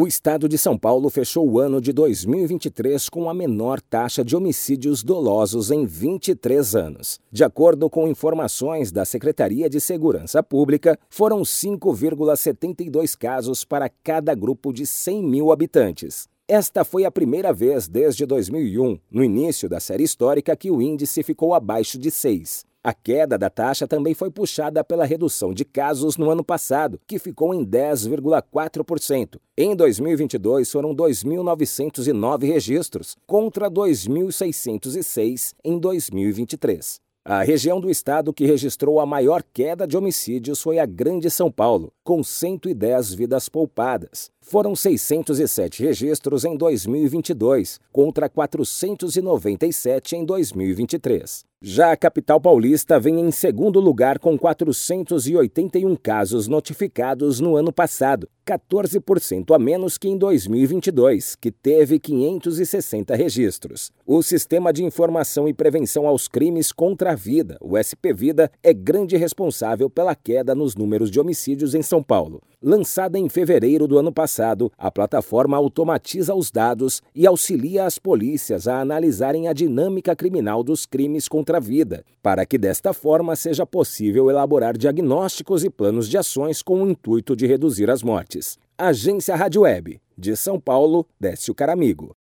O estado de São Paulo fechou o ano de 2023 com a menor taxa de homicídios dolosos em 23 anos. De acordo com informações da Secretaria de Segurança Pública, foram 5,72 casos para cada grupo de 100 mil habitantes. Esta foi a primeira vez desde 2001, no início da série histórica, que o índice ficou abaixo de 6. A queda da taxa também foi puxada pela redução de casos no ano passado, que ficou em 10,4%. Em 2022, foram 2.909 registros, contra 2.606 em 2023. A região do estado que registrou a maior queda de homicídios foi a Grande São Paulo, com 110 vidas poupadas. Foram 607 registros em 2022, contra 497 em 2023. Já a capital paulista vem em segundo lugar com 481 casos notificados no ano passado, 14% a menos que em 2022, que teve 560 registros. O Sistema de Informação e Prevenção aos Crimes contra a Vida, o SP-Vida, é grande responsável pela queda nos números de homicídios em São Paulo. Lançada em fevereiro do ano passado, a plataforma automatiza os dados e auxilia as polícias a analisarem a dinâmica criminal dos crimes contra a vida, para que desta forma seja possível elaborar diagnósticos e planos de ações com o intuito de reduzir as mortes. Agência Rádio Web, de São Paulo, Décio Caramigo.